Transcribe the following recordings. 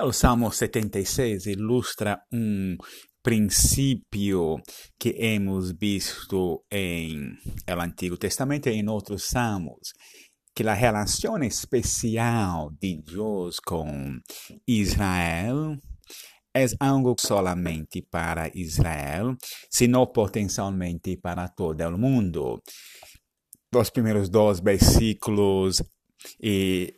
O Salmo 76 ilustra um princípio que hemos visto em el Antigo Testamento e em outros salmos, que a relação especial de Deus com Israel é algo solamente para Israel, sino potencialmente para todo o mundo. Os primeiros dois versículos e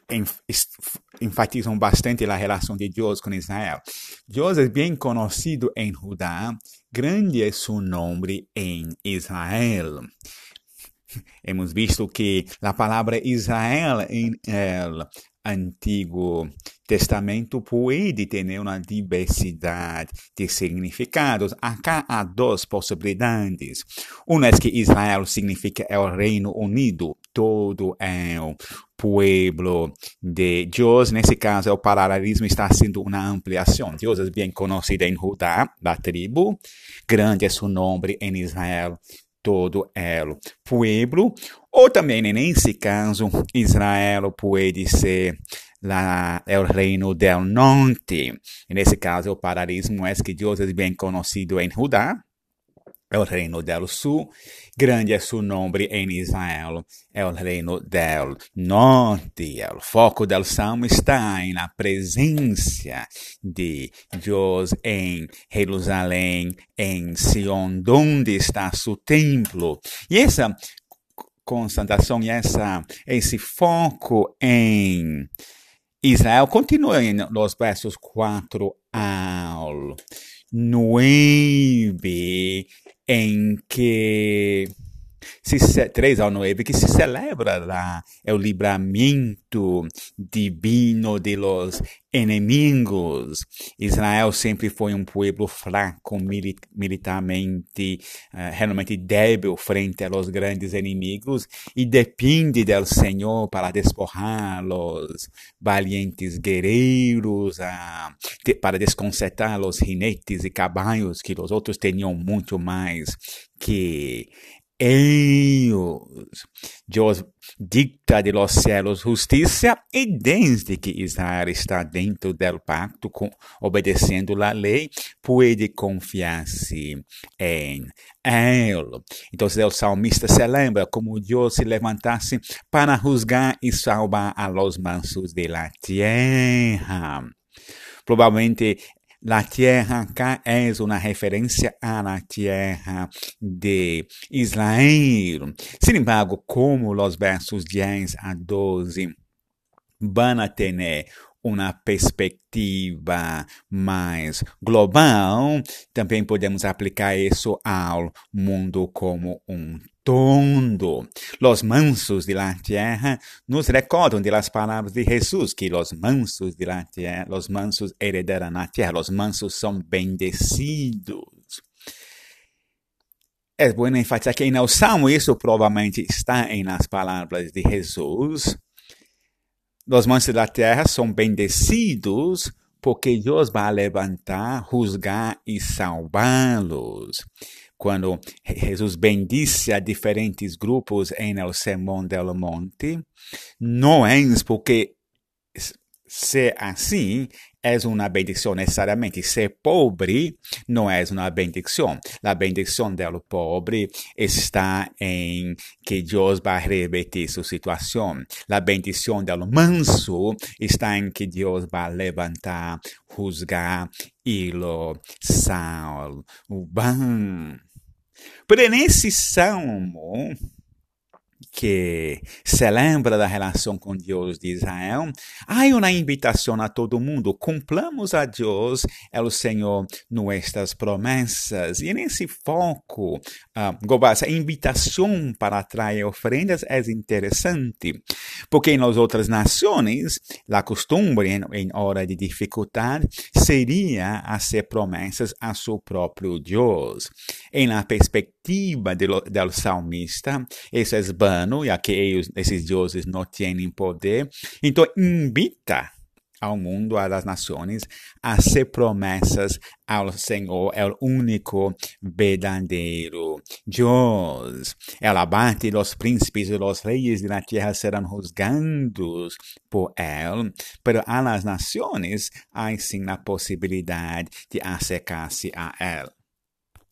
enfatizam bastante a relação de Deus com Israel. Deus é bem conhecido em Judá, grande é seu nome em Israel. Hemos visto que a palavra Israel em el Antigo Testamento pode ter uma diversidade de significados. Acá há duas possibilidades. Uma é que Israel significa o Reino Unido, todo é pueblo de Deus. Nesse caso, o paralelismo está sendo uma ampliação. Deus é bem conhecido em Judá, da tribo. Grande é seu nome em Israel, todo el pueblo. Ou também, nesse caso, Israel pode ser la, el reino del norte. Nesse caso, o paralelismo é que Deus é bem conhecido em Judá, el reino del sul, grande é seu nome em Israel, é o reino del norte. O foco do salmo está na presença de Deus em Jerusalém, em Sion, onde está seu templo. E essa constatação e essa, esse foco em Israel continua nos versos 4 ao 9 em que se, 3 ao 9, que se celebra lá o livramento divino de los inimigos. Israel sempre foi um povo fraco, militarmente, uh, realmente débil frente aos grandes inimigos e depende do Senhor para despojar os valientes guerreiros, uh, de, para desconcertar os jinetes e caballos que os outros tinham muito mais que ellos. Dios dicta de los cielos justiça e desde que Israel está dentro del pacto, obedecendo a lei, pode confiar-se em ele. Então, o salmista se lembra como Deus se levantasse para juzgar e salvar a los mansos de la tierra. Provavelmente La tierra acá es una referencia a la tierra de Israel. Sin embargo, como los versos 10 a 12 van a tener uma perspectiva mais global, também podemos aplicar isso ao mundo como um todo. Los mansos de la tierra nos recordam de las palavras de Jesus, que los mansos de la tierra, los mansos heredarán la tierra, los mansos são bendecidos. É bom enfatizar que no Salmo isso provavelmente está em las palavras de Jesus. Los mansos da terra são bendecidos porque Deus vai levantar, juzgar e salvá-los. Quando Jesus bendice a diferentes grupos em el Sermão del Monte, não é porque ser assim é uma bendição necessariamente. Ser pobre não é uma bendição. A bendição do pobre está em que Deus vai revertir sua situação. A bendição do manso está em que Deus vai levantar, juzgar e lo salvar. Pero nesse salmo que se lembra da relação com Deus de Israel, há uma invitação a todo mundo, cumplamos a Deus, é o Senhor, nossas promessas. E nesse foco, uh, essa invitação para atrair oferendas é interessante, porque nas outras nações, a costumbre em, em hora de dificuldade seria fazer promessas a seu próprio Deus. Em la perspectiva do, do salmista, isso é vano, já que eles, esses deuses não têm poder. Então, invita ao mundo, às nações, hacer promessas ao Senhor, é o único verdadeiro Deus. El abate dos príncipes e dos reis de la tierra serão juzgados por Ele, pero a las nações há sim a possibilidade de acercar-se a Ele.